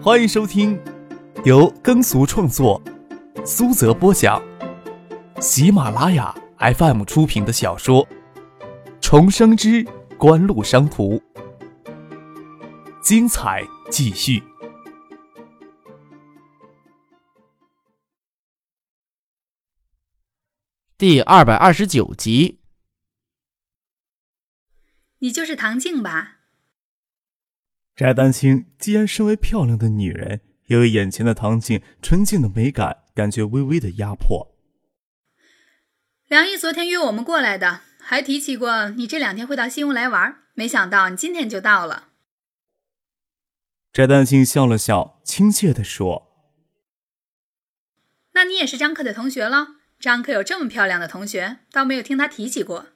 欢迎收听由耕俗创作、苏泽播讲、喜马拉雅 FM 出品的小说《重生之官路商途》，精彩继续，第二百二十九集。你就是唐静吧？翟丹青既然身为漂亮的女人，也为眼前的唐静纯净的美感感觉微微的压迫。梁毅昨天约我们过来的，还提起过你这两天会到新屋来玩，没想到你今天就到了。翟丹青笑了笑，亲切的说：“那你也是张克的同学了？张克有这么漂亮的同学，倒没有听他提起过。”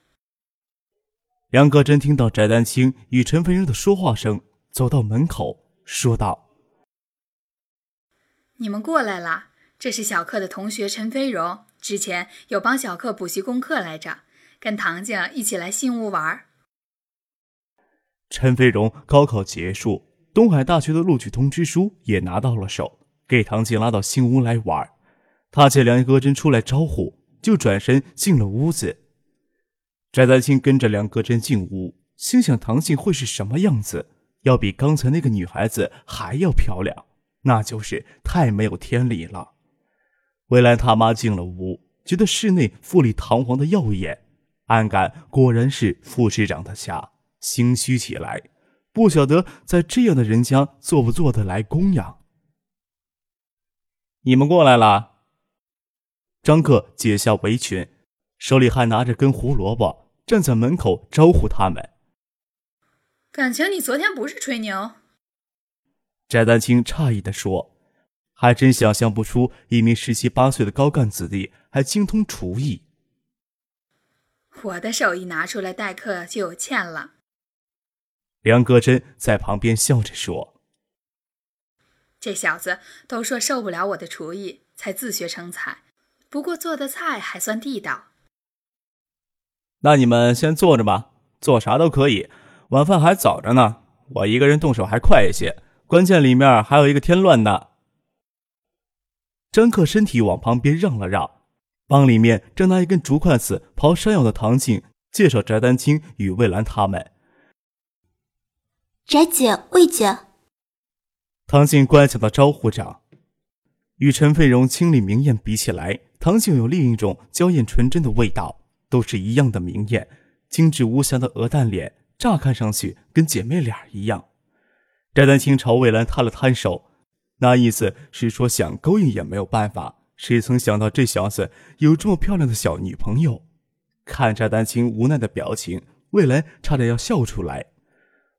梁格真听到翟丹青与陈飞荣的说话声。走到门口，说道：“你们过来啦！这是小克的同学陈飞荣，之前有帮小克补习功课来着，跟唐静一起来新屋玩。”陈飞荣高考结束，东海大学的录取通知书也拿到了手，给唐静拉到新屋来玩。他见梁戈真出来招呼，就转身进了屋子。翟丹青跟着梁戈真进屋，心想唐静会是什么样子。要比刚才那个女孩子还要漂亮，那就是太没有天理了。魏兰他妈进了屋，觉得室内富丽堂皇的耀眼，暗感果然是副市长的家，心虚起来，不晓得在这样的人家做不做得来供养。你们过来了。张克解下围裙，手里还拿着根胡萝卜，站在门口招呼他们。感情你昨天不是吹牛？翟丹青诧异的说：“还真想象不出一名十七八岁的高干子弟还精通厨艺。”我的手艺拿出来待客就有欠了。梁戈真在旁边笑着说：“这小子都说受不了我的厨艺，才自学成才。不过做的菜还算地道。”那你们先坐着吧，做啥都可以。晚饭还早着呢，我一个人动手还快一些。关键里面还有一个添乱的。张克身体往旁边让了让，帮里面正拿一根竹筷子刨山药的唐静介绍翟丹青与魏兰他们。翟姐、魏姐。唐静乖巧的招呼着。与陈飞荣清丽明艳比起来，唐静有另一种娇艳纯真的味道。都是一样的明艳，精致无瑕的鹅蛋脸。乍看上去跟姐妹俩一样，翟丹青朝魏兰摊了摊手，那意思是说想勾引也没有办法。谁曾想到这小子有这么漂亮的小女朋友？看翟丹青无奈的表情，魏兰差点要笑出来。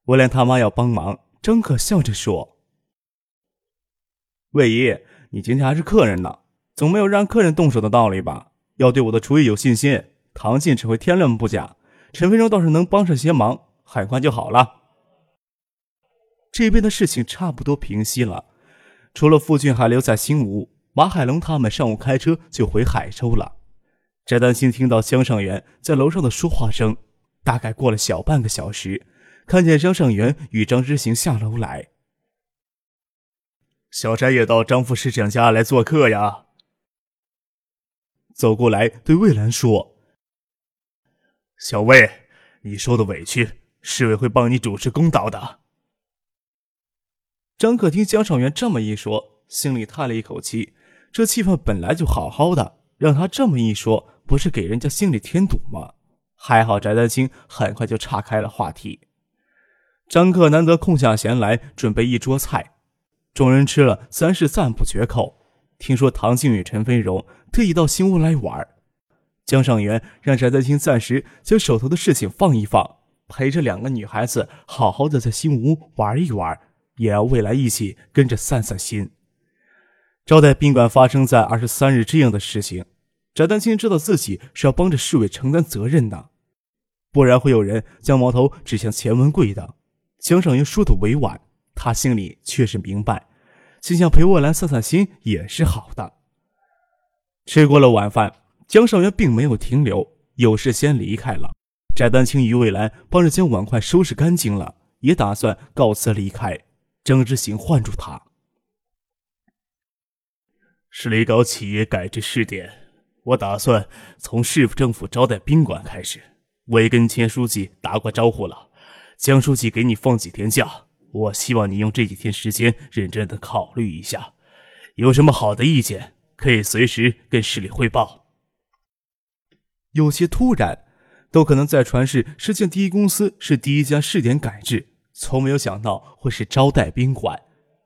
魏兰他妈要帮忙，张可笑着说：“魏姨，你今天还是客人呢，总没有让客人动手的道理吧？要对我的厨艺有信心，唐静只会添乱不假，陈飞荣倒是能帮上些忙。”海关就好了。这边的事情差不多平息了，除了傅俊还留在新吴，马海龙他们上午开车就回海州了。翟丹青听到江上元在楼上的说话声，大概过了小半个小时，看见江上元与张之行下楼来。小翟也到张副市长家来做客呀。走过来对魏兰说：“小魏，你受的委屈。”市委会帮你主持公道的。张可听江上元这么一说，心里叹了一口气。这气氛本来就好好的，让他这么一说，不是给人家心里添堵吗？还好翟丹青很快就岔开了话题。张克难得空下闲来，准备一桌菜，众人吃了自然是赞不绝口。听说唐静与陈飞荣特意到新屋来玩，江上元让翟丹青暂时将手头的事情放一放。陪着两个女孩子好好的在新屋玩一玩，也要未来一起跟着散散心。招待宾馆发生在二十三日这样的事情，翟丹青知道自己是要帮着市委承担责任的，不然会有人将矛头指向钱文贵的。江上元说的委婉，他心里却是明白，心想陪未来散散心也是好的。吃过了晚饭，江上元并没有停留，有事先离开了。翟丹青与魏兰帮着将碗筷收拾干净了，也打算告辞离开。张之行唤住他：“市里搞企业改制试点，我打算从市政府招待宾馆开始。我也跟钱书记打过招呼了，江书记给你放几天假，我希望你用这几天时间认真的考虑一下，有什么好的意见可以随时跟市里汇报。有些突然，都可能在传世世界第一公司是第一家试点改制，从没有想到会是招待宾馆。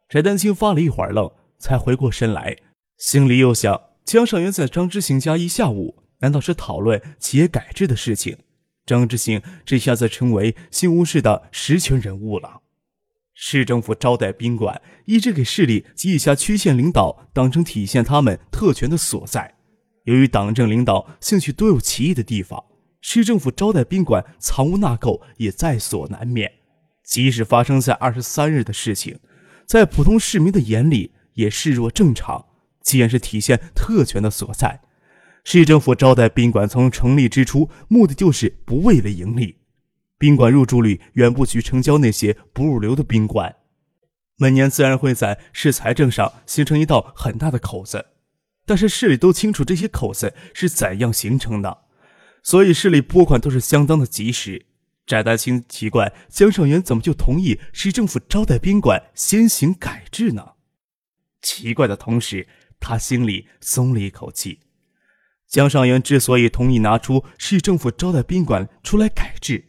翟丹青发了一会儿愣，才回过神来。心里又想：江尚元在张之行家一下午，难道是讨论企业改制的事情？张之行这下子成为新吴市的实权人物了。市政府招待宾馆一直给市里及以下区县领导当成体现他们特权的所在。由于党政领导兴趣都有歧义的地方，市政府招待宾馆藏污纳垢也在所难免。即使发生在二十三日的事情，在普通市民的眼里也视若正常。既然是体现特权的所在，市政府招待宾馆从成立之初，目的就是不为了盈利。宾馆入住率远不及城郊那些不入流的宾馆，每年自然会在市财政上形成一道很大的口子。但是市里都清楚这些口子是怎样形成的，所以市里拨款都是相当的及时。翟大清奇怪江上元怎么就同意市政府招待宾馆先行改制呢？奇怪的同时。他心里松了一口气。江上元之所以同意拿出市政府招待宾馆出来改制，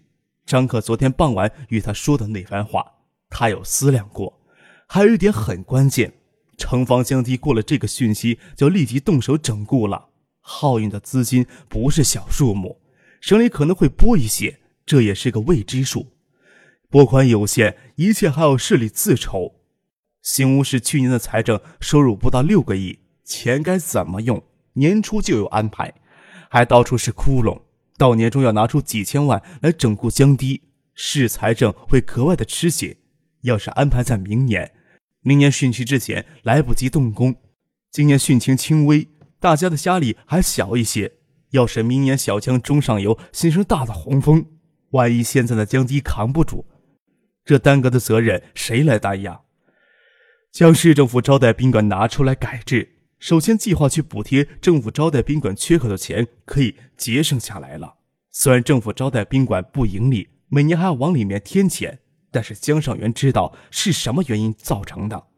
张可昨天傍晚与他说的那番话，他有思量过。还有一点很关键，城防降低过了这个讯息，就立即动手整固了。耗用的资金不是小数目，省里可能会拨一些，这也是个未知数。拨款有限，一切还要市里自筹。新吴市去年的财政收入不到六个亿，钱该怎么用？年初就有安排，还到处是窟窿。到年终要拿出几千万来整固江堤，市财政会格外的吃血。要是安排在明年，明年汛期之前来不及动工，今年汛情轻微，大家的压力还小一些。要是明年小江中上游形成大的洪峰，万一现在的江堤扛不住，这耽搁的责任谁来担呀？将市政府招待宾馆拿出来改制，首先计划去补贴政府招待宾馆缺口的钱可以节省下来了。虽然政府招待宾馆不盈利，每年还要往里面添钱，但是江上元知道是什么原因造成的，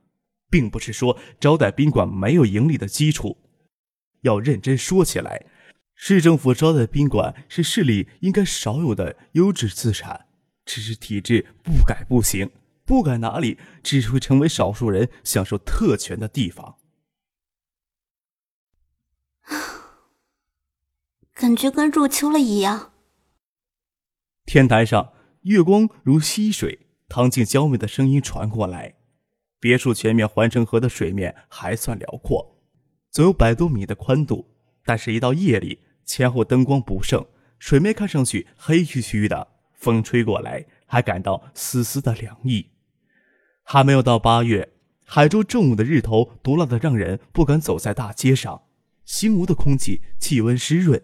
并不是说招待宾馆没有盈利的基础。要认真说起来，市政府招待宾馆是市里应该少有的优质资产，只是体制不改不行。不改哪里，只会成为少数人享受特权的地方。感觉跟入秋了一样。天台上，月光如溪水，唐静娇媚的声音传过来。别墅前面环城河的水面还算辽阔，总有百多米的宽度。但是，一到夜里，前后灯光不盛，水面看上去黑黢黢的，风吹过来，还感到丝丝的凉意。还没有到八月，海州正午的日头毒辣的让人不敢走在大街上。新吴的空气气温湿润，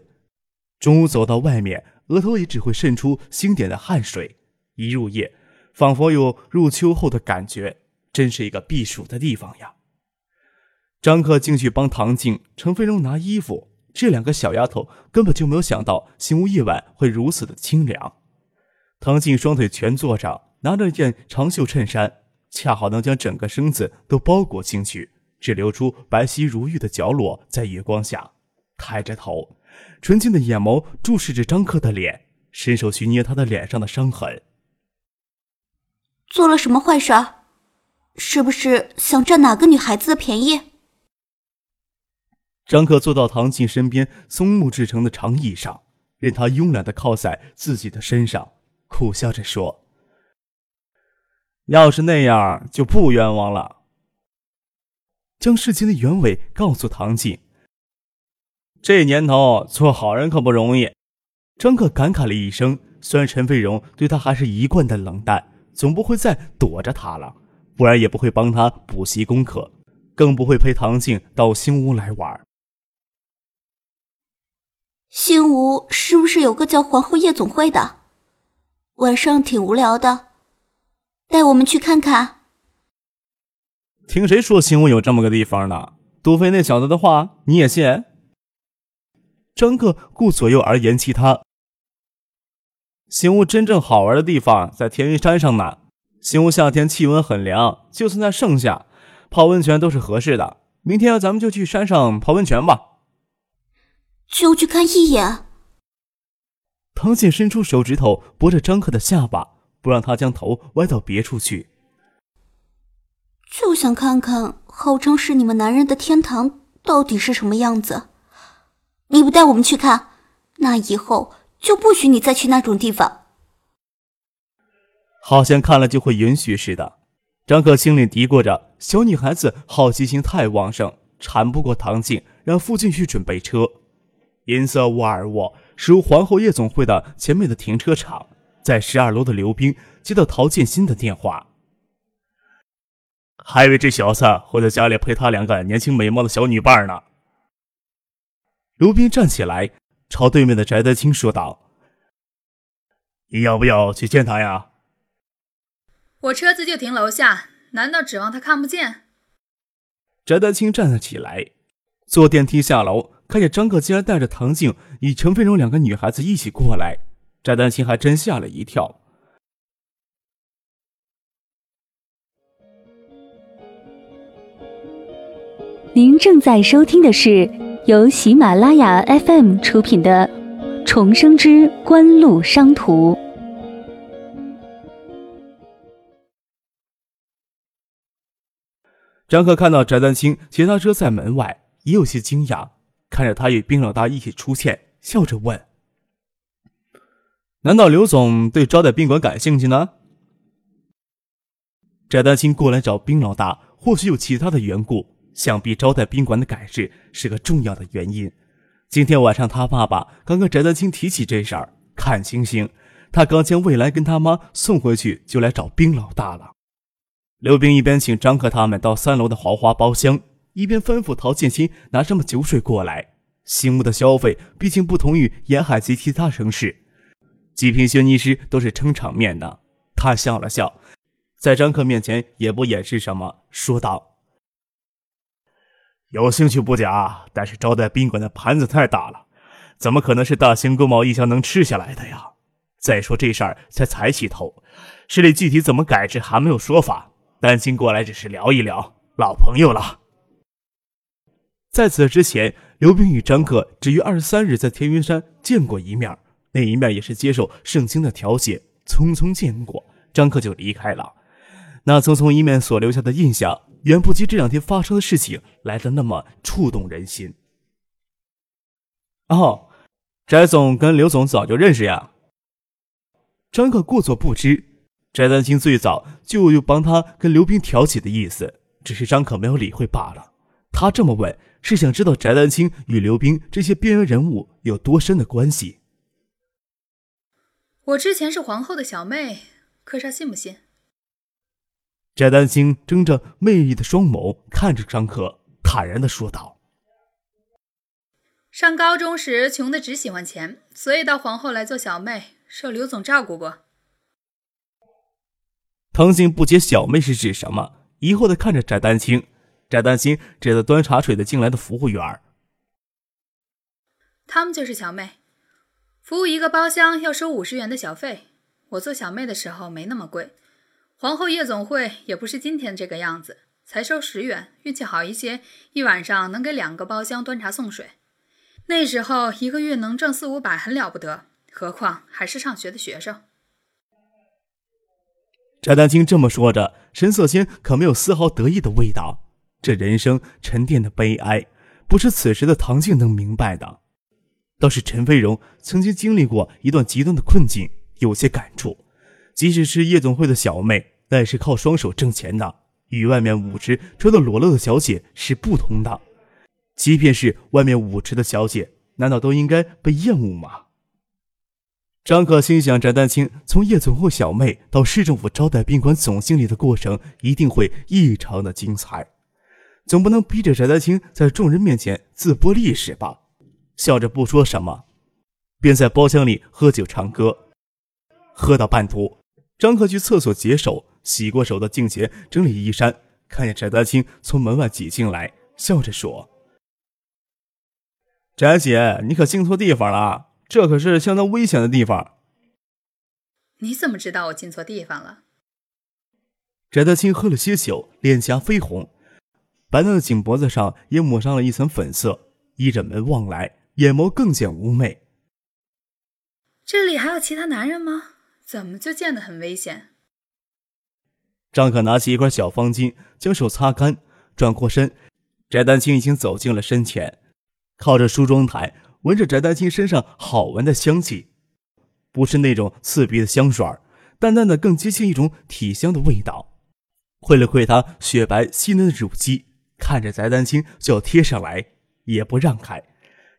中午走到外面，额头也只会渗出星点的汗水。一入夜，仿佛有入秋后的感觉，真是一个避暑的地方呀。张克进去帮唐静、陈飞荣拿衣服，这两个小丫头根本就没有想到新屋夜晚会如此的清凉。唐静双腿蜷坐着，拿着一件长袖衬衫。恰好能将整个身子都包裹进去，只留出白皙如玉的角落在月光下，抬着头，纯净的眼眸注视着张克的脸，伸手去捏他的脸上的伤痕。做了什么坏事？是不是想占哪个女孩子的便宜？张克坐到唐静身边松木制成的长椅上，任他慵懒的靠在自己的身上，苦笑着说。要是那样，就不冤枉了。将事情的原委告诉唐静。这年头做好人可不容易。张克感慨了一声。虽然陈飞荣对他还是一贯的冷淡，总不会再躲着他了，不然也不会帮他补习功课，更不会陪唐静到新屋来玩。新屋是不是有个叫皇后夜总会的？晚上挺无聊的。带我们去看看。听谁说新屋有这么个地方呢？杜飞那小子的话你也信？张克顾左右而言其他。新屋真正好玩的地方在天云山上呢。新屋夏天气温很凉，就算在盛夏，泡温泉都是合适的。明天咱们就去山上泡温泉吧。就去看一眼。唐静伸出手指头拨着张克的下巴，不让他将头歪到别处去。就想看看号称是你们男人的天堂到底是什么样子。你不带我们去看，那以后就不许你再去那种地方。好像看了就会允许似的。张克心里嘀咕着：小女孩子好奇心太旺盛，缠不过唐静，让父亲去准备车。银色沃尔沃驶入皇后夜总会的前面的停车场，在十二楼的刘冰接到陶建新的电话。还以为这小子会在家里陪他两个年轻美貌的小女伴呢。刘冰站起来，朝对面的翟德清说道：“你要不要去见他呀？”我车子就停楼下，难道指望他看不见？翟德清站了起来，坐电梯下楼，看见张克竟然带着唐静与陈飞荣两个女孩子一起过来，翟丹青还真吓了一跳。您正在收听的是由喜马拉雅 FM 出品的《重生之官路商途》。张克看到翟丹青骑他车在门外，也有些惊讶，看着他与冰老大一起出现，笑着问：“难道刘总对招待宾馆感兴趣呢？”翟丹青过来找冰老大，或许有其他的缘故。想必招待宾馆的改制是个重要的原因。今天晚上他爸爸刚跟翟丹青提起这事儿，看星星。他刚将未来跟他妈送回去，就来找冰老大了。刘冰一边请张克他们到三楼的豪华包厢，一边吩咐陶建新拿什么酒水过来。新屋的消费毕竟不同于沿海及其他城市，几瓶轩尼诗都是撑场面的。他笑了笑，在张克面前也不掩饰什么，说道。有兴趣不假，但是招待宾馆的盘子太大了，怎么可能是大兴工贸一箱能吃下来的呀？再说这事儿才才起头，市里具体怎么改制还没有说法。担心过来只是聊一聊，老朋友了。在此之前，刘冰与张克只于二十三日在天云山见过一面，那一面也是接受盛清的调解，匆匆见过，张克就离开了。那匆匆一面所留下的印象。远不及这两天发生的事情来的那么触动人心。哦，翟总跟刘总早就认识呀。张克故作不知，翟丹青最早就有帮他跟刘冰调解的意思，只是张可没有理会罢了。他这么问，是想知道翟丹青与刘冰这些边缘人物有多深的关系。我之前是皇后的小妹，柯少信不信？翟丹青睁着魅力的双眸看着张可，坦然的说道：“上高中时穷的只喜欢钱，所以到皇后来做小妹，受刘总照顾过。”唐静不解小妹是指什么，疑惑的看着翟丹青。翟丹青指着端茶水的进来的服务员：“他们就是小妹，服务一个包厢要收五十元的小费。我做小妹的时候没那么贵。”皇后夜总会也不是今天这个样子，才收十元，运气好一些，一晚上能给两个包厢端茶送水。那时候一个月能挣四五百，很了不得，何况还是上学的学生。翟丹青这么说着，神色间可没有丝毫得意的味道。这人生沉淀的悲哀，不是此时的唐静能明白的。倒是陈飞荣曾经经历过一段极端的困境，有些感触。即使是夜总会的小妹，那也是靠双手挣钱的，与外面舞池穿的裸露的小姐是不同的。即便是外面舞池的小姐，难道都应该被厌恶吗？张可心想，翟丹青从夜总会小妹到市政府招待宾馆总经理的过程，一定会异常的精彩。总不能逼着翟丹青在众人面前自播历史吧？笑着不说什么，便在包厢里喝酒唱歌，喝到半途。张克去厕所解手，洗过手的镜前整理衣衫，看见翟丹青从门外挤进来，笑着说：“翟姐，你可进错地方了，这可是相当危险的地方。”你怎么知道我进错地方了？翟德清喝了些酒，脸颊绯红，白嫩的颈脖子上也抹上了一层粉色，依着门望来，眼眸更显妩媚。这里还有其他男人吗？怎么就见得很危险？张可拿起一块小方巾，将手擦干，转过身。翟丹青已经走进了身前，靠着梳妆台，闻着翟丹青身上好闻的香气，不是那种刺鼻的香水淡淡的更接近一种体香的味道。窥了窥她雪白细嫩的乳肌，看着翟丹青就要贴上来，也不让开，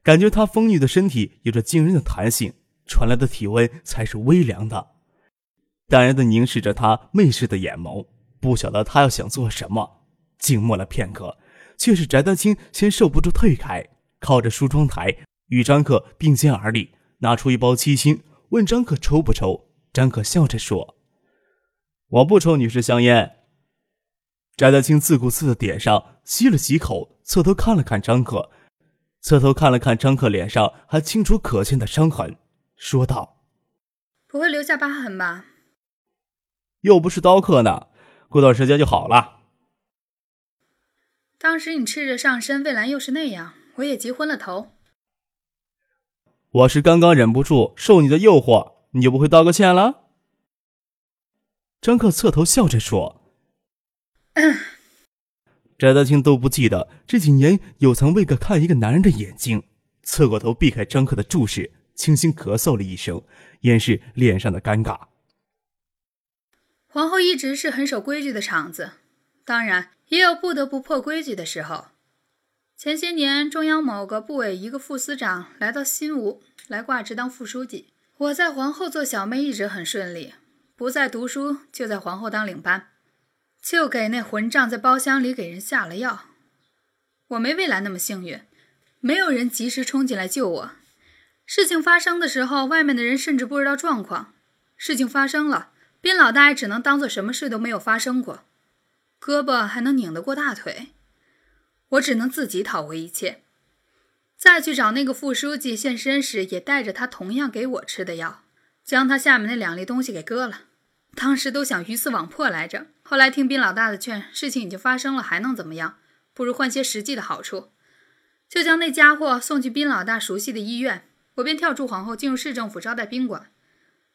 感觉他丰腴的身体有着惊人的弹性，传来的体温才是微凉的。淡然的凝视着他媚视的眼眸，不晓得他要想做什么。静默了片刻，却是翟丹青先受不住退开，靠着梳妆台与张克并肩而立，拿出一包七星，问张克抽不抽。张克笑着说：“我不抽女士香烟。”翟丹青自顾自的点上，吸了几口，侧头看了看张克，侧头看了看张克脸上还清楚可见的伤痕，说道：“不会留下疤痕吧？”又不是刀客呢，过段时间就好了。当时你赤着上身，蔚蓝又是那样，我也急昏了头。我是刚刚忍不住受你的诱惑，你就不会道个歉了？张克侧头笑着说。翟大庆都不记得这几年有曾为个看一个男人的眼睛，侧过头避开张克的注视，轻轻咳嗽了一声，掩饰脸上的尴尬。皇后一直是很守规矩的场子，当然也有不得不破规矩的时候。前些年，中央某个部委一个副司长来到新吴来挂职当副书记，我在皇后做小妹一直很顺利，不在读书就在皇后当领班，就给那混账在包厢里给人下了药。我没未来那么幸运，没有人及时冲进来救我。事情发生的时候，外面的人甚至不知道状况。事情发生了。边老大也只能当做什么事都没有发生过，胳膊还能拧得过大腿，我只能自己讨回一切。再去找那个副书记现身时，也带着他同样给我吃的药，将他下面那两粒东西给割了。当时都想鱼死网破来着，后来听边老大的劝，事情已经发生了，还能怎么样？不如换些实际的好处，就将那家伙送去边老大熟悉的医院。我便跳出皇后，进入市政府招待宾馆。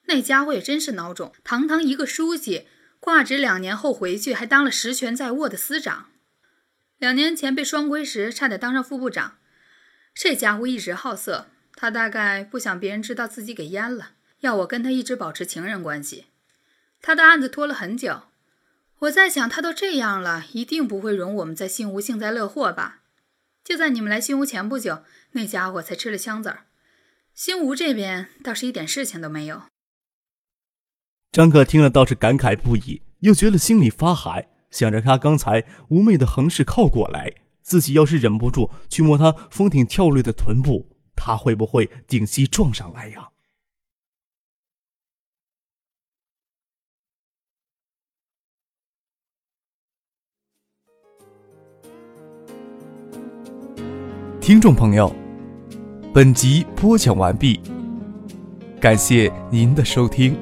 那家伙也真是孬种，堂堂一个书记，挂职两年后回去还当了实权在握的司长。两年前被双规时，差点当上副部长。这家伙一直好色，他大概不想别人知道自己给阉了，要我跟他一直保持情人关系。他的案子拖了很久，我在想，他都这样了，一定不会容我们在新吴幸灾乐祸吧？就在你们来新吴前不久，那家伙才吃了枪子儿。新吴这边倒是一点事情都没有。张克听了倒是感慨不已，又觉得心里发寒，想着他刚才妩媚的横势靠过来，自己要是忍不住去摸他风挺跳跃的臀部，他会不会顶膝撞上来呀？听众朋友，本集播讲完毕，感谢您的收听。